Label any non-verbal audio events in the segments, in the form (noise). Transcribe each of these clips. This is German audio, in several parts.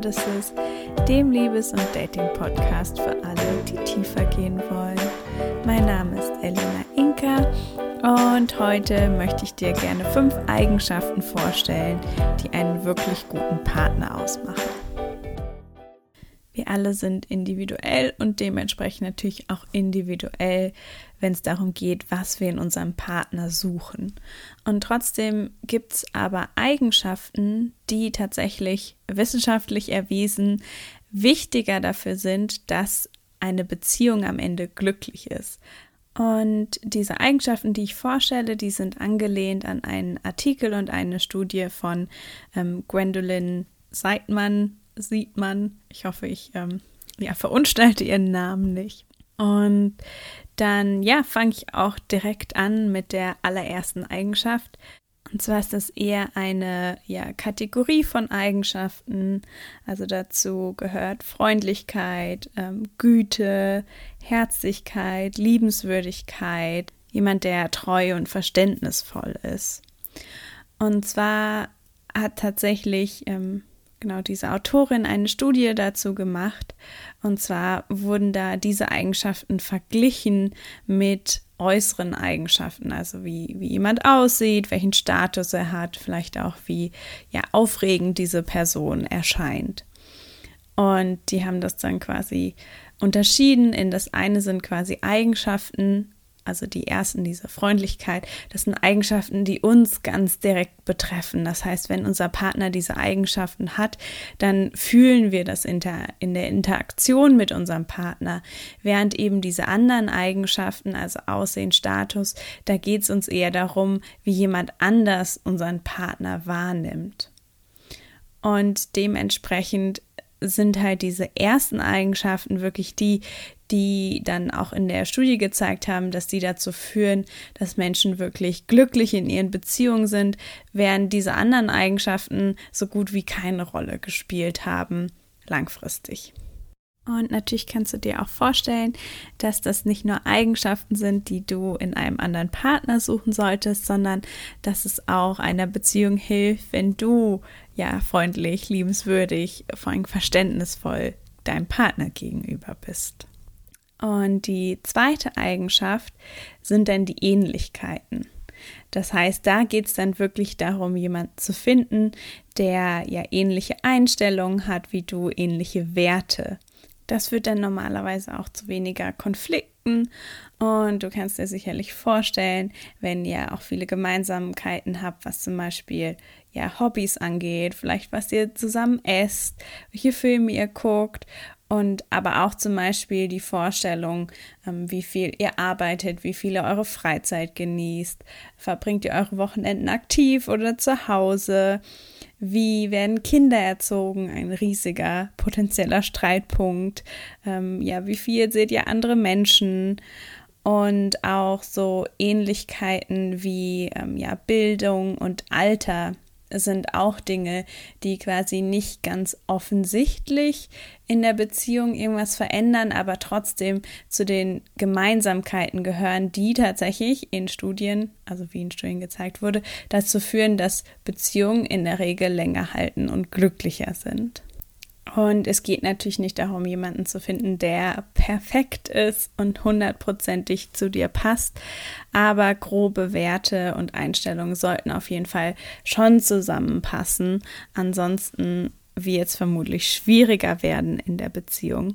Goddesses, dem Liebes- und Dating-Podcast für alle, die tiefer gehen wollen. Mein Name ist Elena Inka und heute möchte ich dir gerne fünf Eigenschaften vorstellen, die einen wirklich guten Partner ausmachen. Wir alle sind individuell und dementsprechend natürlich auch individuell wenn es darum geht, was wir in unserem Partner suchen. Und trotzdem gibt es aber Eigenschaften, die tatsächlich wissenschaftlich erwiesen wichtiger dafür sind, dass eine Beziehung am Ende glücklich ist. Und diese Eigenschaften, die ich vorstelle, die sind angelehnt an einen Artikel und eine Studie von ähm, Gwendolyn Seidmann, Siedmann. Ich hoffe, ich ähm, ja, verunstalte ihren Namen nicht. Und dann ja, fange ich auch direkt an mit der allerersten Eigenschaft. Und zwar ist das eher eine ja, Kategorie von Eigenschaften. Also dazu gehört Freundlichkeit, ähm, Güte, Herzlichkeit, Liebenswürdigkeit, jemand, der treu und verständnisvoll ist. Und zwar hat tatsächlich ähm, genau diese Autorin eine Studie dazu gemacht. Und zwar wurden da diese Eigenschaften verglichen mit äußeren Eigenschaften, also wie, wie jemand aussieht, welchen Status er hat, vielleicht auch wie ja, aufregend diese Person erscheint. Und die haben das dann quasi unterschieden in das eine sind quasi Eigenschaften also die ersten, diese Freundlichkeit, das sind Eigenschaften, die uns ganz direkt betreffen. Das heißt, wenn unser Partner diese Eigenschaften hat, dann fühlen wir das in der, in der Interaktion mit unserem Partner. Während eben diese anderen Eigenschaften, also Aussehen, Status, da geht es uns eher darum, wie jemand anders unseren Partner wahrnimmt. Und dementsprechend sind halt diese ersten Eigenschaften wirklich die, die dann auch in der Studie gezeigt haben, dass die dazu führen, dass Menschen wirklich glücklich in ihren Beziehungen sind, während diese anderen Eigenschaften so gut wie keine Rolle gespielt haben langfristig. Und natürlich kannst du dir auch vorstellen, dass das nicht nur Eigenschaften sind, die du in einem anderen Partner suchen solltest, sondern dass es auch einer Beziehung hilft, wenn du ja freundlich, liebenswürdig, vor allem verständnisvoll deinem Partner gegenüber bist. Und die zweite Eigenschaft sind dann die Ähnlichkeiten. Das heißt, da geht es dann wirklich darum, jemanden zu finden, der ja ähnliche Einstellungen hat wie du, ähnliche Werte. Das führt dann normalerweise auch zu weniger Konflikten und du kannst dir sicherlich vorstellen, wenn ihr auch viele Gemeinsamkeiten habt, was zum Beispiel ja Hobbys angeht, vielleicht was ihr zusammen esst, welche Filme ihr guckt und aber auch zum Beispiel die Vorstellung, ähm, wie viel ihr arbeitet, wie viel ihr eure Freizeit genießt, verbringt ihr eure Wochenenden aktiv oder zu Hause, wie werden Kinder erzogen, ein riesiger potenzieller Streitpunkt, ähm, ja, wie viel seht ihr andere Menschen? Und auch so Ähnlichkeiten wie ähm, ja, Bildung und Alter sind auch Dinge, die quasi nicht ganz offensichtlich in der Beziehung irgendwas verändern, aber trotzdem zu den Gemeinsamkeiten gehören, die tatsächlich in Studien, also wie in Studien gezeigt wurde, dazu führen, dass Beziehungen in der Regel länger halten und glücklicher sind. Und es geht natürlich nicht darum, jemanden zu finden, der perfekt ist und hundertprozentig zu dir passt. Aber grobe Werte und Einstellungen sollten auf jeden Fall schon zusammenpassen. Ansonsten wird es vermutlich schwieriger werden in der Beziehung.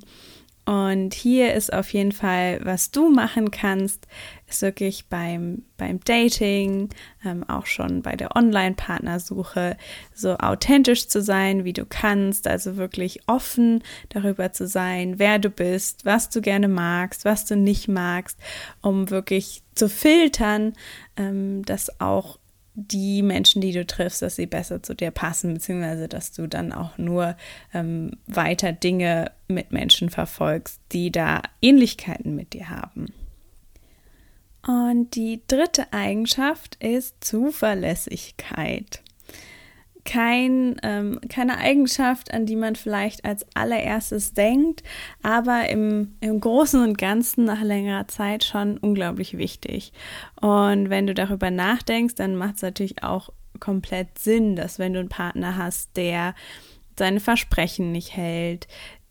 Und hier ist auf jeden Fall, was du machen kannst, ist wirklich beim, beim Dating, ähm, auch schon bei der Online-Partnersuche, so authentisch zu sein, wie du kannst, also wirklich offen darüber zu sein, wer du bist, was du gerne magst, was du nicht magst, um wirklich zu filtern, ähm, dass auch die Menschen, die du triffst, dass sie besser zu dir passen, beziehungsweise dass du dann auch nur ähm, weiter Dinge mit Menschen verfolgst, die da Ähnlichkeiten mit dir haben. Und die dritte Eigenschaft ist Zuverlässigkeit. Kein, ähm, keine Eigenschaft, an die man vielleicht als allererstes denkt, aber im, im Großen und Ganzen nach längerer Zeit schon unglaublich wichtig. Und wenn du darüber nachdenkst, dann macht es natürlich auch komplett Sinn, dass wenn du einen Partner hast, der seine Versprechen nicht hält,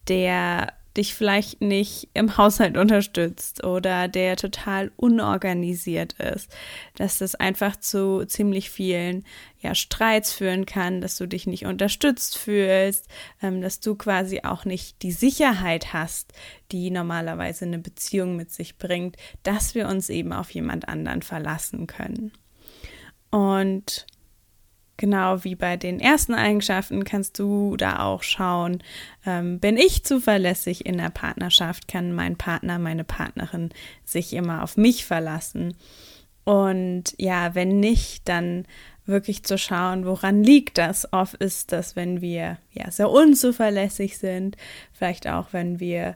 der dich vielleicht nicht im Haushalt unterstützt oder der total unorganisiert ist, dass das einfach zu ziemlich vielen ja, Streits führen kann, dass du dich nicht unterstützt fühlst, ähm, dass du quasi auch nicht die Sicherheit hast, die normalerweise eine Beziehung mit sich bringt, dass wir uns eben auf jemand anderen verlassen können. Und Genau wie bei den ersten Eigenschaften kannst du da auch schauen, ähm, bin ich zuverlässig in der Partnerschaft, kann mein Partner, meine Partnerin sich immer auf mich verlassen. Und ja, wenn nicht, dann wirklich zu schauen, woran liegt das? Oft ist das, wenn wir ja sehr unzuverlässig sind, vielleicht auch wenn wir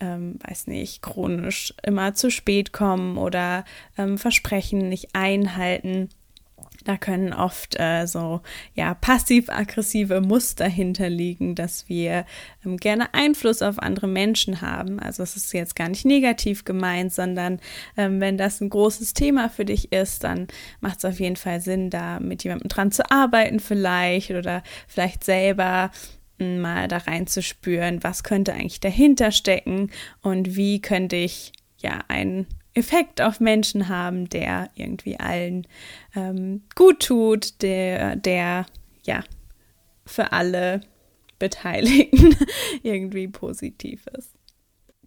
ähm, weiß nicht, chronisch immer zu spät kommen oder ähm, Versprechen nicht einhalten da können oft äh, so ja passiv-aggressive Muster hinterliegen, dass wir ähm, gerne Einfluss auf andere Menschen haben. Also es ist jetzt gar nicht negativ gemeint, sondern ähm, wenn das ein großes Thema für dich ist, dann macht es auf jeden Fall Sinn, da mit jemandem dran zu arbeiten vielleicht oder vielleicht selber hm, mal da reinzuspüren, was könnte eigentlich dahinter stecken und wie könnte ich ja einen Effekt auf Menschen haben, der irgendwie allen ähm, gut tut, der, der ja für alle Beteiligten (laughs) irgendwie positiv ist.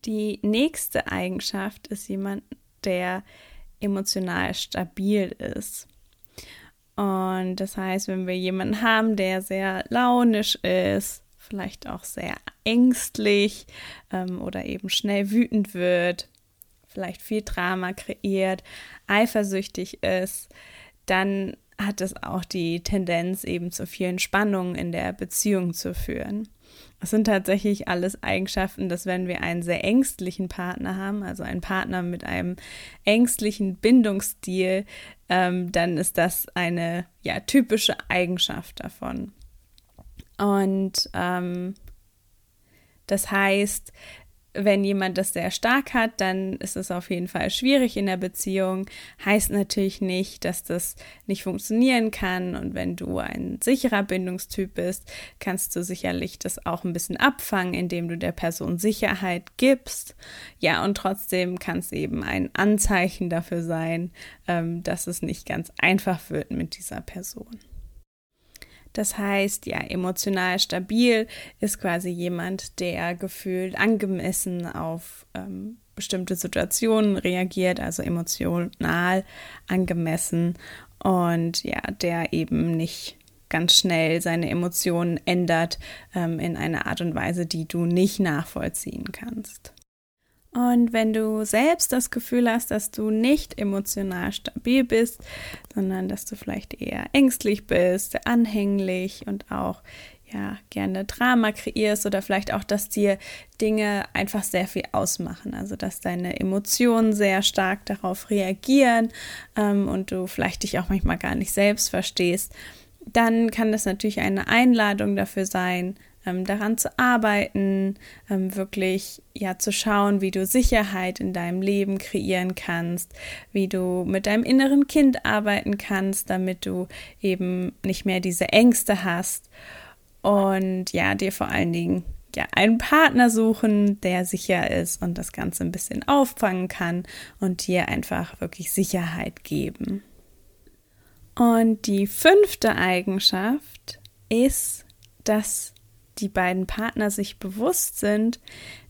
Die nächste Eigenschaft ist jemand, der emotional stabil ist. Und das heißt, wenn wir jemanden haben, der sehr launisch ist, vielleicht auch sehr ängstlich ähm, oder eben schnell wütend wird, vielleicht viel Drama kreiert, eifersüchtig ist, dann hat es auch die Tendenz, eben zu vielen Spannungen in der Beziehung zu führen. Das sind tatsächlich alles Eigenschaften, dass wenn wir einen sehr ängstlichen Partner haben, also einen Partner mit einem ängstlichen Bindungsstil, ähm, dann ist das eine ja, typische Eigenschaft davon. Und ähm, das heißt, wenn jemand das sehr stark hat, dann ist es auf jeden Fall schwierig in der Beziehung. Heißt natürlich nicht, dass das nicht funktionieren kann. Und wenn du ein sicherer Bindungstyp bist, kannst du sicherlich das auch ein bisschen abfangen, indem du der Person Sicherheit gibst. Ja, und trotzdem kann es eben ein Anzeichen dafür sein, ähm, dass es nicht ganz einfach wird mit dieser Person. Das heißt, ja, emotional stabil ist quasi jemand, der gefühlt angemessen auf ähm, bestimmte Situationen reagiert, also emotional angemessen und ja, der eben nicht ganz schnell seine Emotionen ändert ähm, in eine Art und Weise, die du nicht nachvollziehen kannst. Und wenn du selbst das Gefühl hast, dass du nicht emotional stabil bist, sondern dass du vielleicht eher ängstlich bist, anhänglich und auch ja gerne Drama kreierst oder vielleicht auch, dass dir Dinge einfach sehr viel ausmachen, also dass deine Emotionen sehr stark darauf reagieren ähm, und du vielleicht dich auch manchmal gar nicht selbst verstehst, dann kann das natürlich eine Einladung dafür sein, ähm, daran zu arbeiten, ähm, wirklich ja zu schauen, wie du Sicherheit in deinem Leben kreieren kannst, wie du mit deinem inneren Kind arbeiten kannst, damit du eben nicht mehr diese Ängste hast und ja, dir vor allen Dingen ja, einen Partner suchen, der sicher ist und das Ganze ein bisschen auffangen kann und dir einfach wirklich Sicherheit geben. Und die fünfte Eigenschaft ist, dass die beiden Partner sich bewusst sind,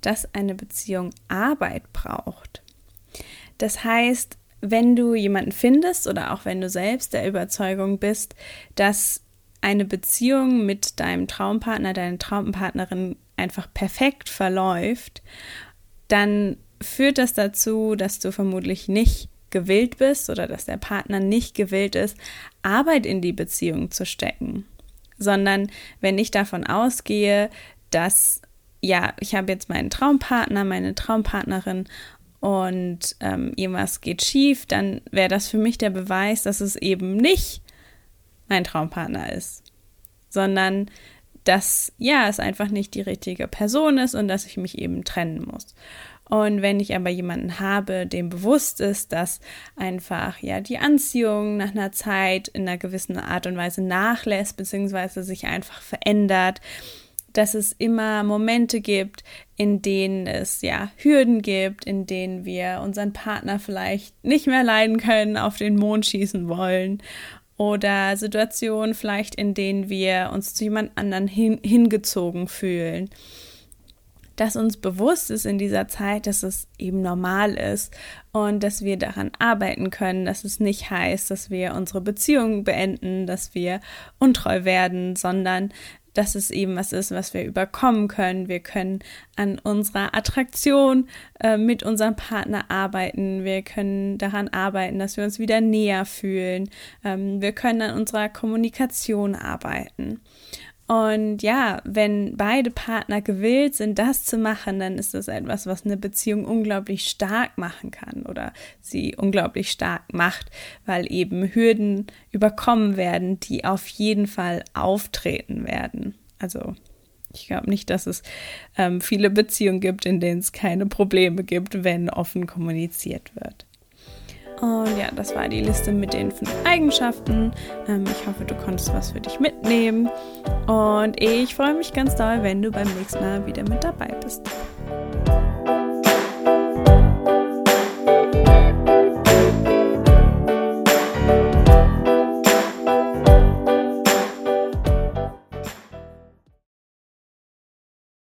dass eine Beziehung Arbeit braucht. Das heißt, wenn du jemanden findest oder auch wenn du selbst der Überzeugung bist, dass eine Beziehung mit deinem Traumpartner, deiner Traumpartnerin einfach perfekt verläuft, dann führt das dazu, dass du vermutlich nicht gewillt bist oder dass der Partner nicht gewillt ist, Arbeit in die Beziehung zu stecken sondern wenn ich davon ausgehe, dass ja, ich habe jetzt meinen Traumpartner, meine Traumpartnerin und ähm, irgendwas geht schief, dann wäre das für mich der Beweis, dass es eben nicht mein Traumpartner ist, sondern dass ja, es einfach nicht die richtige Person ist und dass ich mich eben trennen muss. Und wenn ich aber jemanden habe, dem bewusst ist, dass einfach ja die Anziehung nach einer Zeit in einer gewissen Art und Weise nachlässt, beziehungsweise sich einfach verändert, dass es immer Momente gibt, in denen es ja Hürden gibt, in denen wir unseren Partner vielleicht nicht mehr leiden können, auf den Mond schießen wollen oder Situationen vielleicht, in denen wir uns zu jemand anderen hin, hingezogen fühlen. Dass uns bewusst ist in dieser Zeit, dass es eben normal ist und dass wir daran arbeiten können, dass es nicht heißt, dass wir unsere Beziehung beenden, dass wir untreu werden, sondern dass es eben was ist, was wir überkommen können. Wir können an unserer Attraktion äh, mit unserem Partner arbeiten. Wir können daran arbeiten, dass wir uns wieder näher fühlen. Ähm, wir können an unserer Kommunikation arbeiten. Und ja, wenn beide Partner gewillt sind, das zu machen, dann ist das etwas, was eine Beziehung unglaublich stark machen kann oder sie unglaublich stark macht, weil eben Hürden überkommen werden, die auf jeden Fall auftreten werden. Also ich glaube nicht, dass es ähm, viele Beziehungen gibt, in denen es keine Probleme gibt, wenn offen kommuniziert wird. Und ja, das war die Liste mit den fünf Eigenschaften. Ähm, ich hoffe, du konntest was für dich mitnehmen. Und ich freue mich ganz doll, wenn du beim nächsten Mal wieder mit dabei bist.